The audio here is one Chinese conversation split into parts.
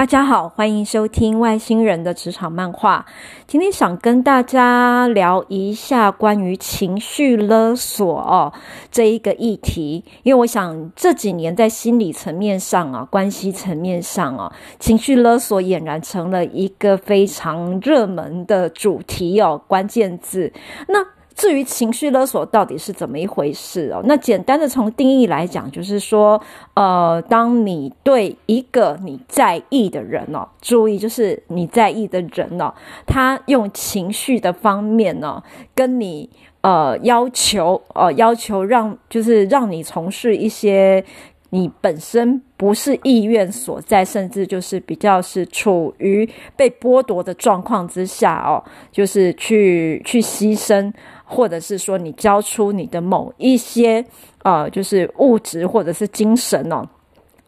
大家好，欢迎收听外星人的职场漫画。今天想跟大家聊一下关于情绪勒索哦这一个议题，因为我想这几年在心理层面上啊，关系层面上啊，情绪勒索俨然成了一个非常热门的主题哦，关键字。那至于情绪勒索到底是怎么一回事哦？那简单的从定义来讲，就是说，呃，当你对一个你在意的人哦，注意就是你在意的人哦，他用情绪的方面呢，跟你呃要求呃要求让就是让你从事一些你本身不是意愿所在，甚至就是比较是处于被剥夺的状况之下哦，就是去去牺牲。或者是说你交出你的某一些呃，就是物质或者是精神哦，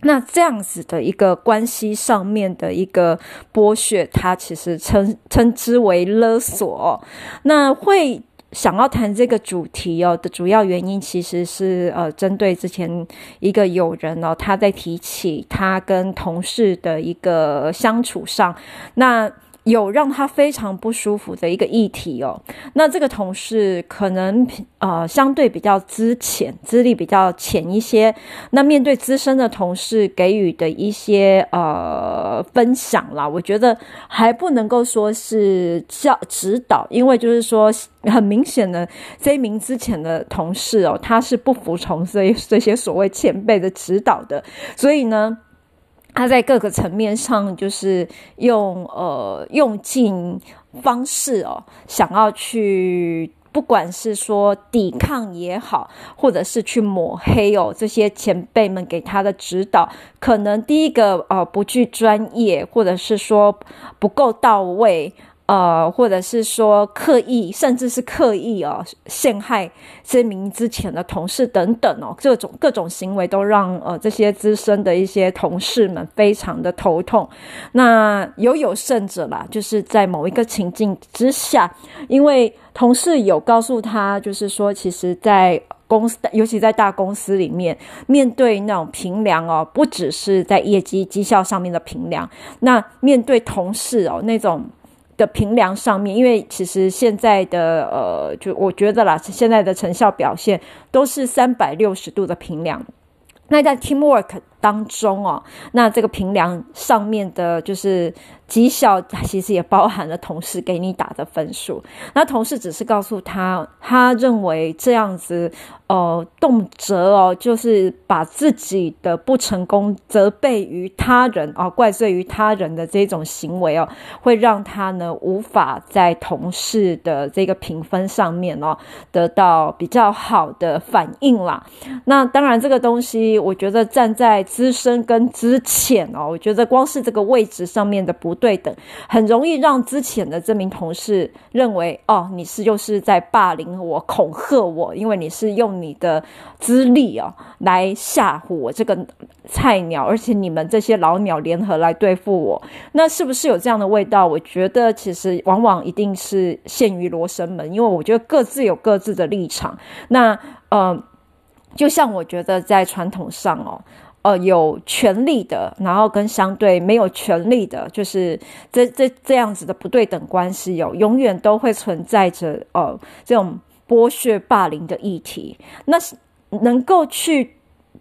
那这样子的一个关系上面的一个剥削，它其实称称之为勒索。那会想要谈这个主题哦的主要原因，其实是呃，针对之前一个友人哦，他在提起他跟同事的一个相处上，那。有让他非常不舒服的一个议题哦，那这个同事可能呃相对比较资浅，资历比较浅一些。那面对资深的同事给予的一些呃分享啦，我觉得还不能够说是教指导，因为就是说很明显的这一名资浅的同事哦，他是不服从这这些所谓前辈的指导的，所以呢。他在各个层面上，就是用呃用尽方式哦，想要去，不管是说抵抗也好，或者是去抹黑哦，这些前辈们给他的指导，可能第一个呃不具专业，或者是说不够到位。呃，或者是说刻意，甚至是刻意哦，陷害这名之前的同事等等哦，各种各种行为都让呃这些资深的一些同事们非常的头痛。那有有甚者啦，就是在某一个情境之下，因为同事有告诉他，就是说，其实，在公司，尤其在大公司里面，面对那种评量哦，不只是在业绩绩效上面的评量，那面对同事哦那种。的平量上面，因为其实现在的呃，就我觉得啦，现在的成效表现都是三百六十度的平梁。那在 teamwork 当中哦，那这个评量上面的，就是绩效，其实也包含了同事给你打的分数。那同事只是告诉他，他认为这样子，呃，动辄哦，就是把自己的不成功责备于他人啊、怪罪于他人的这种行为哦，会让他呢无法在同事的这个评分上面哦得到比较好的反应啦。那当然，这个东西我觉得站在资深跟资浅哦，我觉得光是这个位置上面的不对等，很容易让资浅的这名同事认为哦，你是又是在霸凌我、恐吓我，因为你是用你的资历哦来吓唬我这个菜鸟，而且你们这些老鸟联合来对付我，那是不是有这样的味道？我觉得其实往往一定是陷于罗生门，因为我觉得各自有各自的立场。那呃，就像我觉得在传统上哦。呃，有权利的，然后跟相对没有权利的，就是这这这样子的不对等关系，有永远都会存在着呃这种剥削霸凌的议题。那是能够去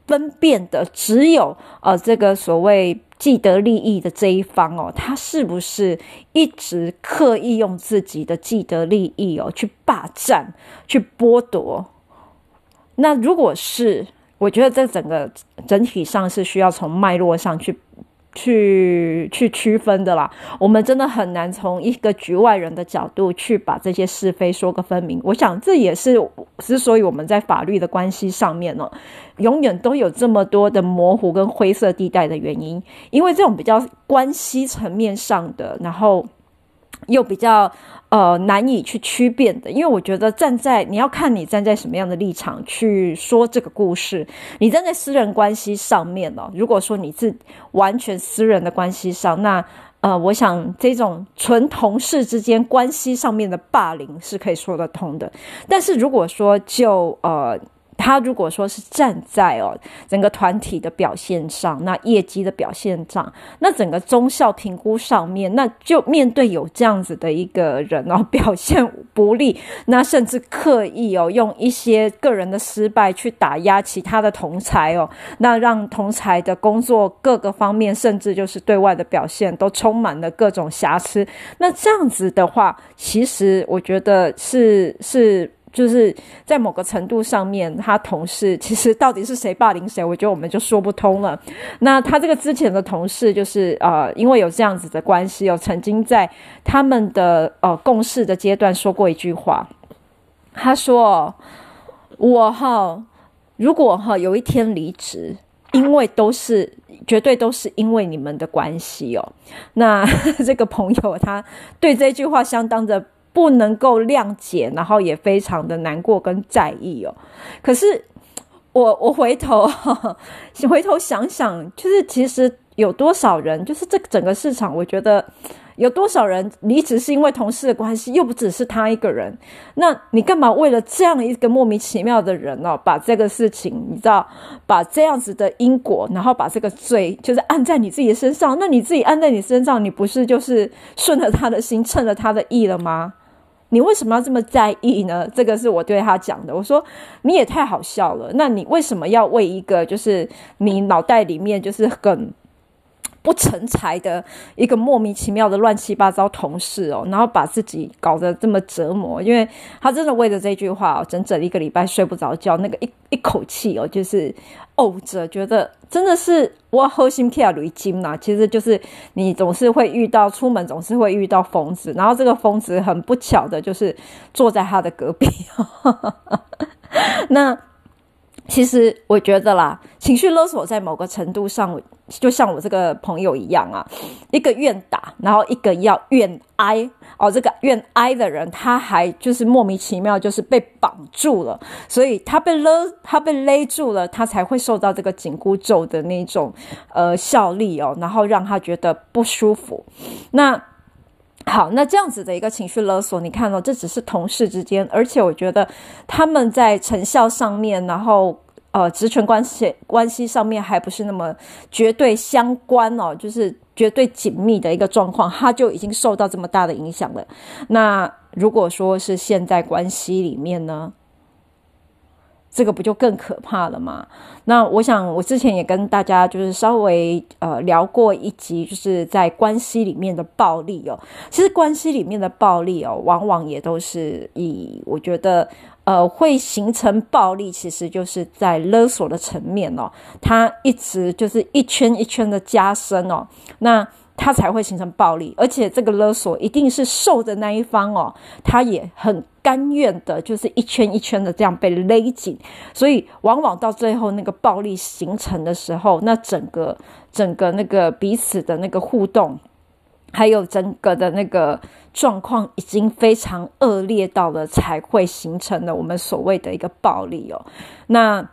分辨的，只有呃这个所谓既得利益的这一方哦，他是不是一直刻意用自己的既得利益哦去霸占、去剥夺？那如果是。我觉得这整个整体上是需要从脉络上去去去区分的啦。我们真的很难从一个局外人的角度去把这些是非说个分明。我想这也是之所以我们在法律的关系上面呢，永远都有这么多的模糊跟灰色地带的原因，因为这种比较关系层面上的，然后。又比较呃难以去区辨的，因为我觉得站在你要看你站在什么样的立场去说这个故事。你站在私人关系上面哦，如果说你是完全私人的关系上，那呃，我想这种纯同事之间关系上面的霸凌是可以说得通的。但是如果说就呃。他如果说是站在哦整个团体的表现上，那业绩的表现上，那整个中效评估上面，那就面对有这样子的一个人哦 表现不利，那甚至刻意哦用一些个人的失败去打压其他的同才哦，那让同才的工作各个方面，甚至就是对外的表现都充满了各种瑕疵。那这样子的话，其实我觉得是是。就是在某个程度上面，他同事其实到底是谁霸凌谁，我觉得我们就说不通了。那他这个之前的同事，就是呃，因为有这样子的关系，有曾经在他们的呃共事的阶段说过一句话，他说：“我哈，如果哈有一天离职，因为都是绝对都是因为你们的关系哦。”那 这个朋友他对这句话相当的。不能够谅解，然后也非常的难过跟在意哦。可是我我回头呵呵 回头想想，就是其实有多少人，就是这整个市场，我觉得有多少人离职是因为同事的关系，又不只是他一个人。那你干嘛为了这样一个莫名其妙的人哦，把这个事情你知道，把这样子的因果，然后把这个罪就是按在你自己身上？那你自己按在你身上，你不是就是顺了他的心，趁了他的意了吗？你为什么要这么在意呢？这个是我对他讲的。我说你也太好笑了。那你为什么要为一个就是你脑袋里面就是很不成才的一个莫名其妙的乱七八糟同事哦，然后把自己搞得这么折磨？因为他真的为了这句话哦，整整一个礼拜睡不着觉，那个一一口气哦，就是呕着，觉得。真的是我好心跳雷金呐，其实就是你总是会遇到，出门总是会遇到疯子，然后这个疯子很不巧的就是坐在他的隔壁。那其实我觉得啦，情绪勒索在某个程度上，就像我这个朋友一样啊，一个愿打，然后一个要愿挨。哦，这个愿挨的人，他还就是莫名其妙，就是被绑住了，所以他被勒，他被勒住了，他才会受到这个紧箍咒的那种呃效力哦，然后让他觉得不舒服。那好，那这样子的一个情绪勒索，你看哦，这只是同事之间，而且我觉得他们在成效上面，然后呃职权关系关系上面还不是那么绝对相关哦，就是。绝对紧密的一个状况，他就已经受到这么大的影响了。那如果说是现在关系里面呢，这个不就更可怕了吗？那我想，我之前也跟大家就是稍微呃聊过一集，就是在关系里面的暴力哦。其实关系里面的暴力哦，往往也都是以我觉得。呃，会形成暴力，其实就是在勒索的层面哦，它一直就是一圈一圈的加深哦，那他才会形成暴力，而且这个勒索一定是受的那一方哦，他也很甘愿的，就是一圈一圈的这样被勒紧，所以往往到最后那个暴力形成的时候，那整个整个那个彼此的那个互动。还有整个的那个状况已经非常恶劣到了，才会形成了我们所谓的一个暴力哦。那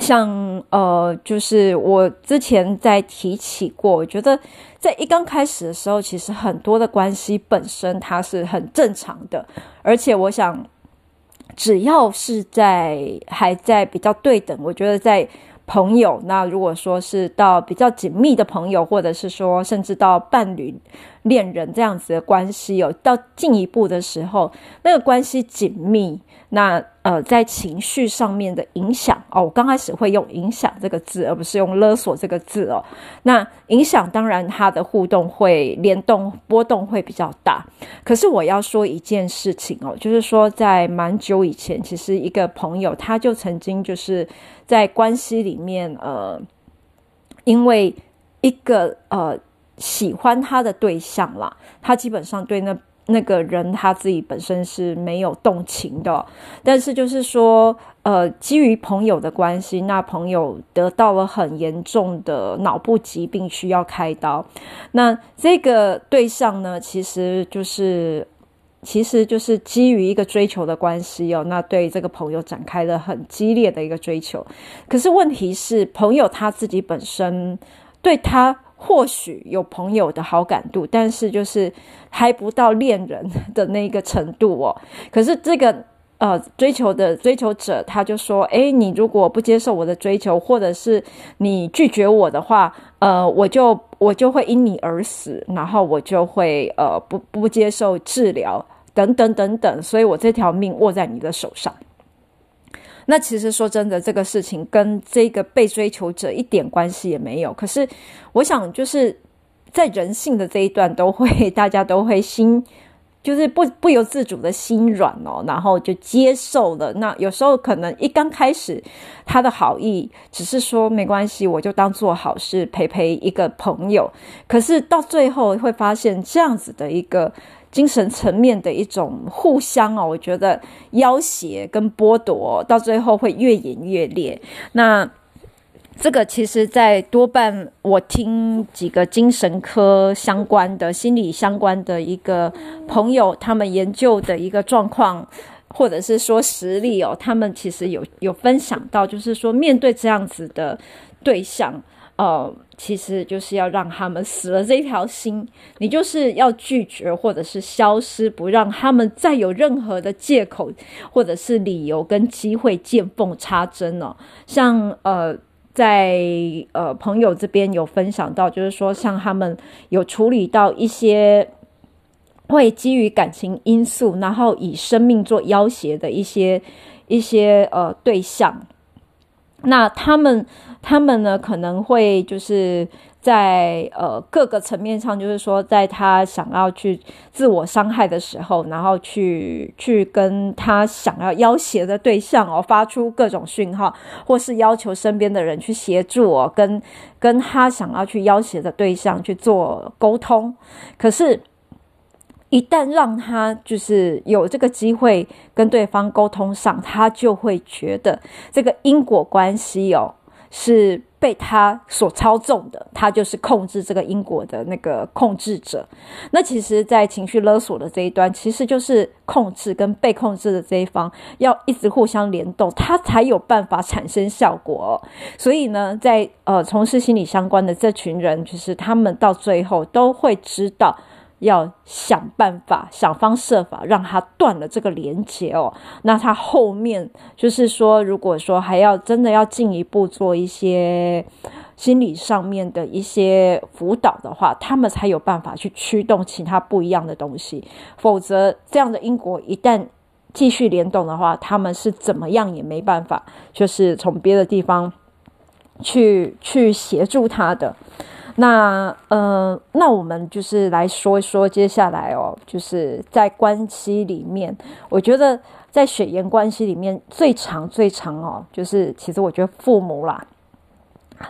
像呃，就是我之前在提起过，我觉得在一刚开始的时候，其实很多的关系本身它是很正常的，而且我想，只要是在还在比较对等，我觉得在。朋友，那如果说是到比较紧密的朋友，或者是说甚至到伴侣、恋人这样子的关系，有到进一步的时候，那个关系紧密。那呃，在情绪上面的影响哦，我刚开始会用“影响”这个字，而不是用“勒索”这个字哦。那影响当然它的互动会联动波动会比较大。可是我要说一件事情哦，就是说在蛮久以前，其实一个朋友他就曾经就是在关系里面呃，因为一个呃喜欢他的对象啦，他基本上对那。那个人他自己本身是没有动情的，但是就是说，呃，基于朋友的关系，那朋友得到了很严重的脑部疾病，需要开刀。那这个对象呢，其实就是，其实就是基于一个追求的关系哦，那对这个朋友展开了很激烈的一个追求。可是问题是，朋友他自己本身对他。或许有朋友的好感度，但是就是还不到恋人的那个程度哦。可是这个呃，追求的追求者，他就说：“诶，你如果不接受我的追求，或者是你拒绝我的话，呃，我就我就会因你而死，然后我就会呃不不接受治疗，等等等等，所以我这条命握在你的手上。”那其实说真的，这个事情跟这个被追求者一点关系也没有。可是，我想就是在人性的这一段，都会 大家都会心。就是不不由自主的心软哦，然后就接受了。那有时候可能一刚开始，他的好意只是说没关系，我就当做好事陪陪一个朋友。可是到最后会发现这样子的一个精神层面的一种互相哦，我觉得要挟跟剥夺，到最后会越演越烈。那。这个其实，在多半我听几个精神科相关的、心理相关的一个朋友，他们研究的一个状况，或者是说实例哦，他们其实有有分享到，就是说面对这样子的对象，呃，其实就是要让他们死了这条心，你就是要拒绝或者是消失，不让他们再有任何的借口或者是理由跟机会见缝插针哦，像呃。在呃朋友这边有分享到，就是说像他们有处理到一些会基于感情因素，然后以生命做要挟的一些一些呃对象，那他们他们呢可能会就是。在呃各个层面上，就是说，在他想要去自我伤害的时候，然后去去跟他想要要挟的对象哦，发出各种讯号，或是要求身边的人去协助哦，跟跟他想要去要挟的对象去做沟通。可是，一旦让他就是有这个机会跟对方沟通上，他就会觉得这个因果关系哦是。被他所操纵的，他就是控制这个因果的那个控制者。那其实，在情绪勒索的这一端，其实就是控制跟被控制的这一方要一直互相联动，他才有办法产生效果。所以呢，在呃从事心理相关的这群人，就是他们到最后都会知道。要想办法，想方设法让他断了这个连接哦。那他后面就是说，如果说还要真的要进一步做一些心理上面的一些辅导的话，他们才有办法去驱动其他不一样的东西。否则，这样的因果一旦继续联动的话，他们是怎么样也没办法，就是从别的地方去去协助他的。那呃，那我们就是来说一说接下来哦，就是在关系里面，我觉得在血缘关系里面最长最长哦，就是其实我觉得父母啦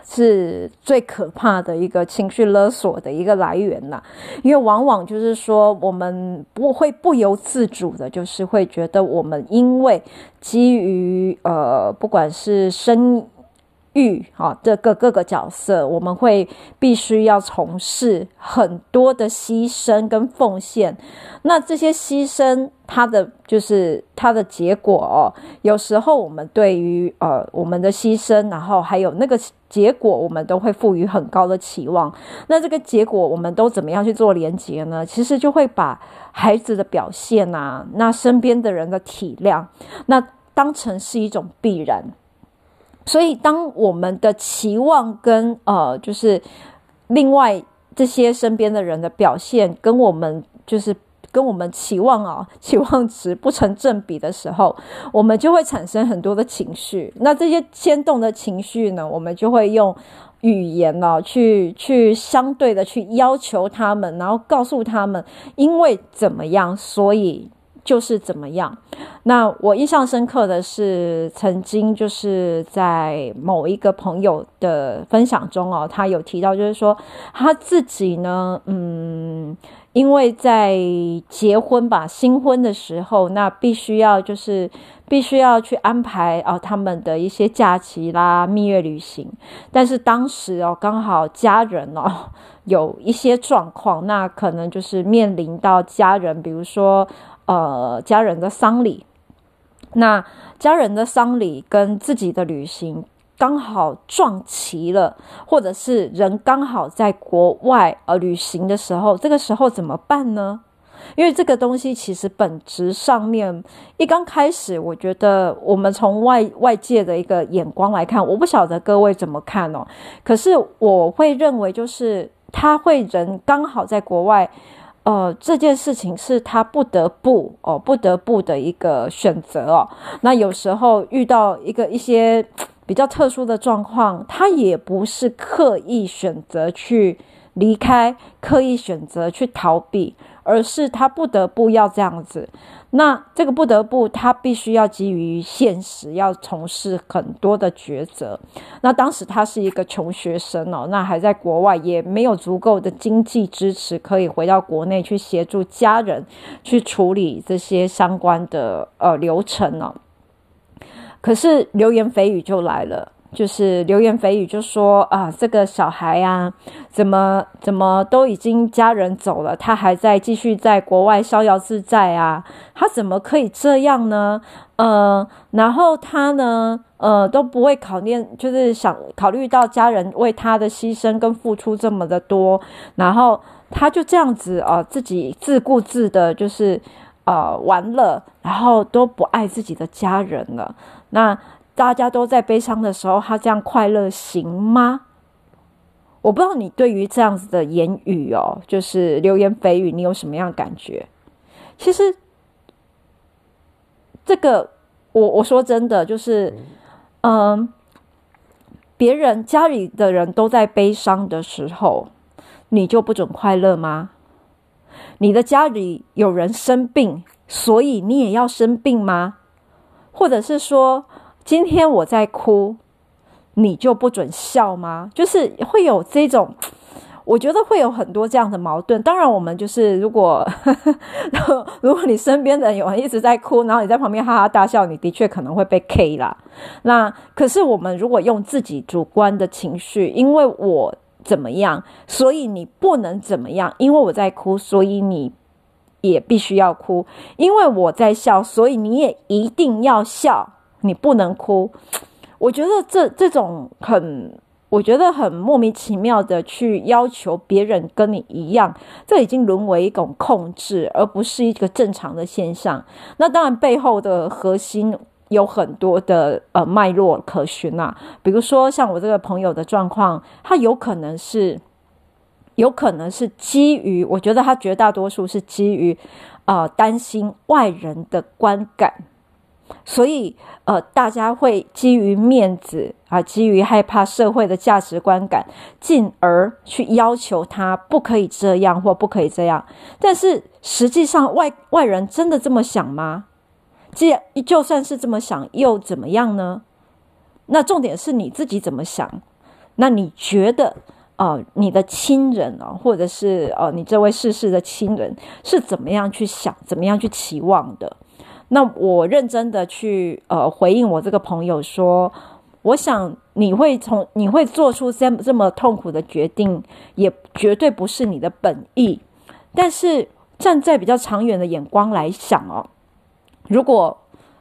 是最可怕的一个情绪勒索的一个来源啦，因为往往就是说我们不会不由自主的，就是会觉得我们因为基于呃，不管是生。育啊，这个各个角色，我们会必须要从事很多的牺牲跟奉献。那这些牺牲，它的就是它的结果哦。有时候我们对于呃我们的牺牲，然后还有那个结果，我们都会赋予很高的期望。那这个结果，我们都怎么样去做连接呢？其实就会把孩子的表现啊，那身边的人的体谅，那当成是一种必然。所以，当我们的期望跟呃，就是另外这些身边的人的表现，跟我们就是跟我们期望啊，期望值不成正比的时候，我们就会产生很多的情绪。那这些牵动的情绪呢，我们就会用语言呢、啊，去去相对的去要求他们，然后告诉他们，因为怎么样，所以。就是怎么样？那我印象深刻的是，曾经就是在某一个朋友的分享中哦，他有提到，就是说他自己呢，嗯，因为在结婚吧，新婚的时候，那必须要就是必须要去安排哦他们的一些假期啦、蜜月旅行，但是当时哦刚好家人哦有一些状况，那可能就是面临到家人，比如说。呃，家人的丧礼，那家人的丧礼跟自己的旅行刚好撞齐了，或者是人刚好在国外呃旅行的时候，这个时候怎么办呢？因为这个东西其实本质上面一刚开始，我觉得我们从外外界的一个眼光来看，我不晓得各位怎么看哦。可是我会认为，就是他会人刚好在国外，呃，这件事情是他不得不哦，不得不的一个选择哦。那有时候遇到一个一些比较特殊的状况，他也不是刻意选择去。离开，刻意选择去逃避，而是他不得不要这样子。那这个不得不，他必须要基于现实，要从事很多的抉择。那当时他是一个穷学生哦，那还在国外，也没有足够的经济支持，可以回到国内去协助家人去处理这些相关的呃流程哦。可是流言蜚语就来了。就是流言蜚语，就说啊，这个小孩、啊，怎么怎么都已经家人走了，他还在继续在国外逍遥自在啊？他怎么可以这样呢？呃，然后他呢，呃，都不会考虑，就是想考虑到家人为他的牺牲跟付出这么的多，然后他就这样子啊、自己自顾自的，就是呃玩乐，然后都不爱自己的家人了。那。大家都在悲伤的时候，他这样快乐行吗？我不知道你对于这样子的言语哦，就是流言蜚语，你有什么样感觉？其实，这个我我说真的，就是嗯，别人家里的人都在悲伤的时候，你就不准快乐吗？你的家里有人生病，所以你也要生病吗？或者是说，今天我在哭，你就不准笑吗？就是会有这种，我觉得会有很多这样的矛盾。当然，我们就是如果呵 呵如果你身边的人有人一直在哭，然后你在旁边哈哈大笑，你的确可能会被 K 啦。那可是我们如果用自己主观的情绪，因为我怎么样，所以你不能怎么样；因为我在哭，所以你也必须要哭；因为我在笑，所以你也一定要笑。你不能哭，我觉得这这种很，我觉得很莫名其妙的去要求别人跟你一样，这已经沦为一种控制，而不是一个正常的现象。那当然背后的核心有很多的呃脉络可循啊，比如说像我这个朋友的状况，他有可能是，有可能是基于，我觉得他绝大多数是基于呃担心外人的观感。所以，呃，大家会基于面子啊，基于害怕社会的价值观感，进而去要求他不可以这样或不可以这样。但是实际上外，外人真的这么想吗？既然就算是这么想，又怎么样呢？那重点是你自己怎么想？那你觉得，呃，你的亲人啊，或者是呃，你这位逝世的亲人是怎么样去想，怎么样去期望的？那我认真的去呃回应我这个朋友说，我想你会从你会做出这么这么痛苦的决定，也绝对不是你的本意。但是站在比较长远的眼光来想哦，如果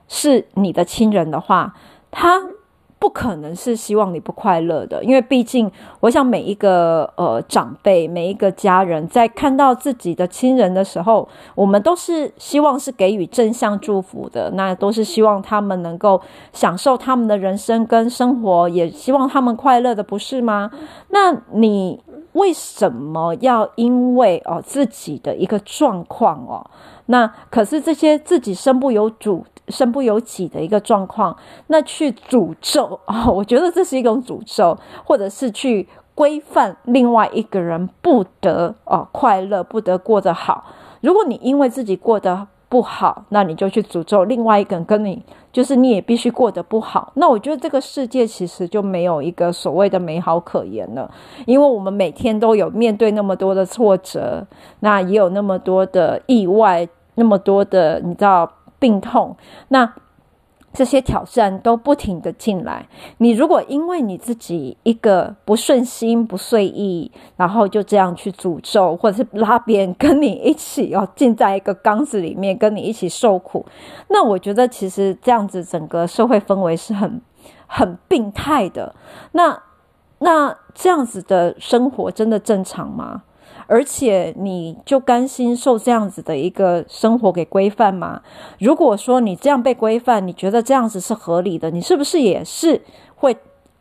是你的亲人的话，他。不可能是希望你不快乐的，因为毕竟，我想每一个呃长辈、每一个家人在看到自己的亲人的时候，我们都是希望是给予正向祝福的，那都是希望他们能够享受他们的人生跟生活，也希望他们快乐的，不是吗？那你为什么要因为哦自己的一个状况哦，那可是这些自己身不由主。身不由己的一个状况，那去诅咒啊、我觉得这是一种诅咒，或者是去规范另外一个人不得哦快乐，不得过得好。如果你因为自己过得不好，那你就去诅咒另外一个人，跟你就是你也必须过得不好。那我觉得这个世界其实就没有一个所谓的美好可言了，因为我们每天都有面对那么多的挫折，那也有那么多的意外，那么多的你知道。病痛，那这些挑战都不停的进来。你如果因为你自己一个不顺心、不遂意，然后就这样去诅咒，或者是拉别人跟你一起要进在一个缸子里面，跟你一起受苦，那我觉得其实这样子整个社会氛围是很很病态的。那那这样子的生活真的正常吗？而且你就甘心受这样子的一个生活给规范吗？如果说你这样被规范，你觉得这样子是合理的，你是不是也是会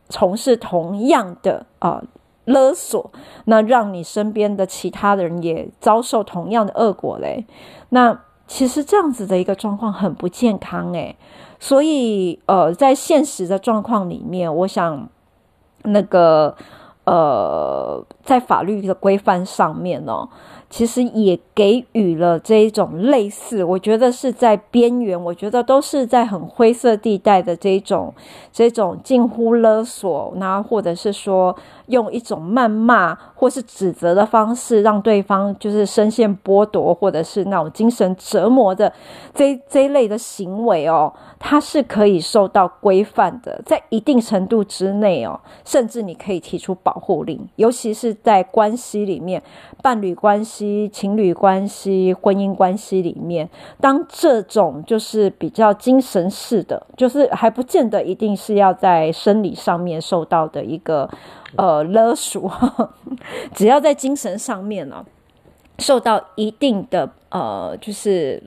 从事同样的啊、勒索？那让你身边的其他的人也遭受同样的恶果嘞？那其实这样子的一个状况很不健康诶。所以呃，在现实的状况里面，我想那个。呃，在法律的规范上面呢、其实也给予了这一种类似，我觉得是在边缘，我觉得都是在很灰色地带的这种这种近乎勒索，那或者是说。用一种谩骂或是指责的方式，让对方就是深陷剥夺，或者是那种精神折磨的这这一类的行为哦，它是可以受到规范的，在一定程度之内哦，甚至你可以提出保护令，尤其是在关系里面，伴侣关系、情侣关系、婚姻关系里面，当这种就是比较精神式的，就是还不见得一定是要在生理上面受到的一个。呃，勒索，只要在精神上面呢、受到一定的呃，就是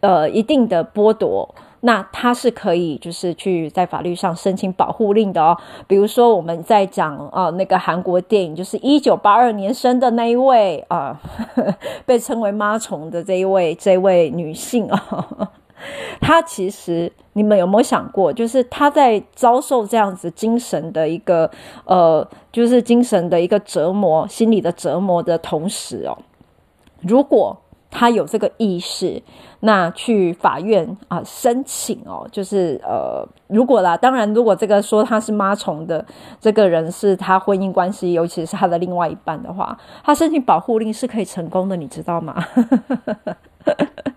呃一定的剥夺，那他是可以就是去在法律上申请保护令的哦。比如说我们在讲啊、那个韩国电影，就是一九八二年生的那一位啊、被称为妈虫的这一位这位女性啊。他其实，你们有没有想过，就是他在遭受这样子精神的一个，呃，就是精神的一个折磨、心理的折磨的同时哦，如果他有这个意识，那去法院啊、申请哦，就是呃，如果啦，当然，如果这个说他是妈虫的这个人是他婚姻关系，尤其是他的另外一半的话，他申请保护令是可以成功的，你知道吗？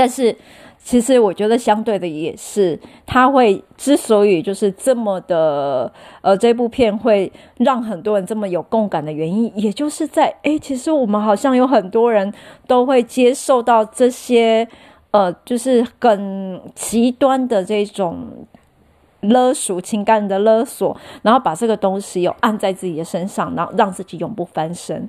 但是，其实我觉得相对的也是，他会之所以就是这么的，呃，这部片会让很多人这么有共感的原因，也就是在，诶，其实我们好像有很多人都会接受到这些，呃，就是更极端的这种勒索、情感的勒索，然后把这个东西有按在自己的身上，然后让自己永不翻身。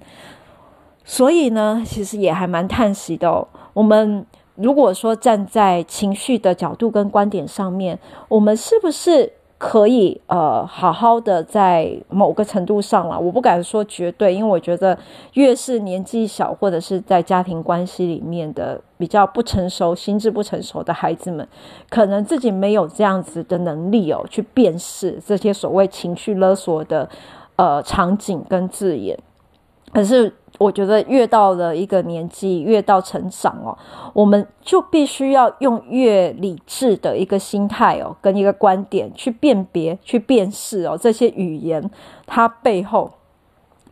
所以呢，其实也还蛮叹息的，我们。如果说站在情绪的角度跟观点上面，我们是不是可以呃好好的在某个程度上了？我不敢说绝对，因为我觉得越是年纪小或者是在家庭关系里面的比较不成熟、心智不成熟的孩子们，可能自己没有这样子的能力哦，去辨识这些所谓情绪勒索的呃场景跟字眼，可是。我觉得越到了一个年纪，越到成长哦，我们就必须要用越理智的一个心态哦，跟一个观点去辨别、去辨识哦，这些语言它背后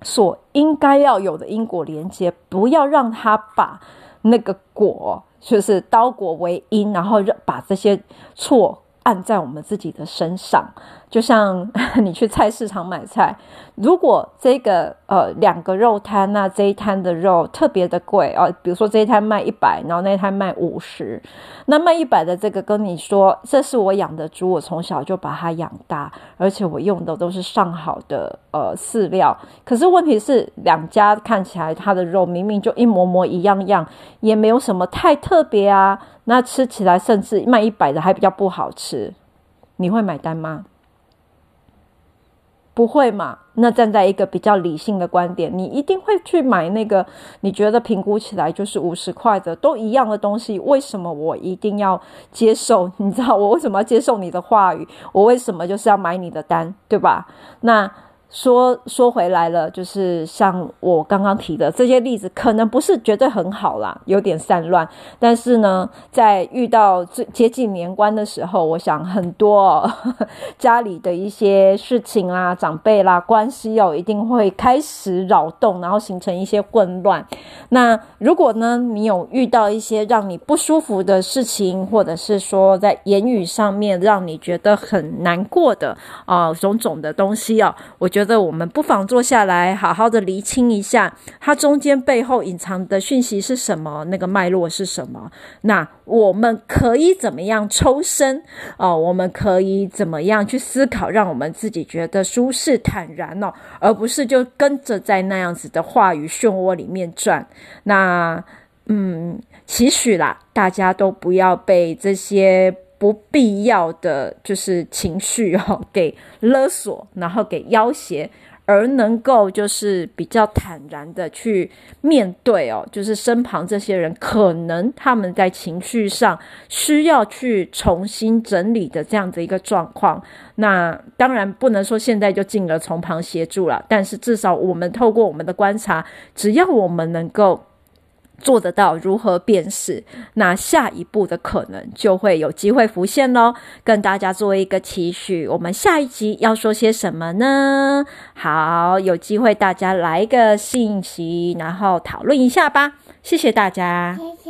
所应该要有的因果连接，不要让它把那个果就是倒果为因，然后把这些错按在我们自己的身上。就像 你去菜市场买菜，如果这个呃两个肉摊，那这一摊的肉特别的贵哦，比如说这一摊卖一百，然后那一摊卖五十，那卖一百的这个跟你说，这是我养的猪，我从小就把它养大，而且我用的都是上好的呃饲料。可是问题是，两家看起来它的肉明明就一模模一样样，也没有什么太特别啊，那吃起来甚至卖一百的还比较不好吃，你会买单吗？不会嘛？那站在一个比较理性的观点，你一定会去买那个你觉得评估起来就是五十块的，都一样的东西。为什么我一定要接受？你知道我为什么要接受你的话语？我为什么就是要买你的单，对吧？那。说说回来了，就是像我刚刚提的这些例子，可能不是绝对很好啦，有点散乱。但是呢，在遇到最接近年关的时候，我想很多哦，家里的一些事情啦、长辈啦、关系哦，一定会开始扰动，然后形成一些混乱。那如果呢，你有遇到一些让你不舒服的事情，或者是说在言语上面让你觉得很难过的啊、种种的东西啊、我觉觉得我们不妨坐下来，好好的厘清一下，它中间背后隐藏的讯息是什么，那个脉络是什么。那我们可以怎么样抽身？哦，我们可以怎么样去思考，让我们自己觉得舒适坦然哦，而不是就跟着在那样子的话语漩涡里面转。那，嗯，期许啦，大家都不要被这些。不必要的就是情绪哦，给勒索，然后给要挟，而能够就是比较坦然的去面对哦，就是身旁这些人可能他们在情绪上需要去重新整理的这样的一个状况。那当然不能说现在就进而从旁协助了，但是至少我们透过我们的观察，只要我们能够。做得到如何辨识？那下一步的可能就会有机会浮现喽。跟大家做一个期许，我们下一集要说些什么呢？好，有机会大家来一个信息，然后讨论一下吧。谢谢大家。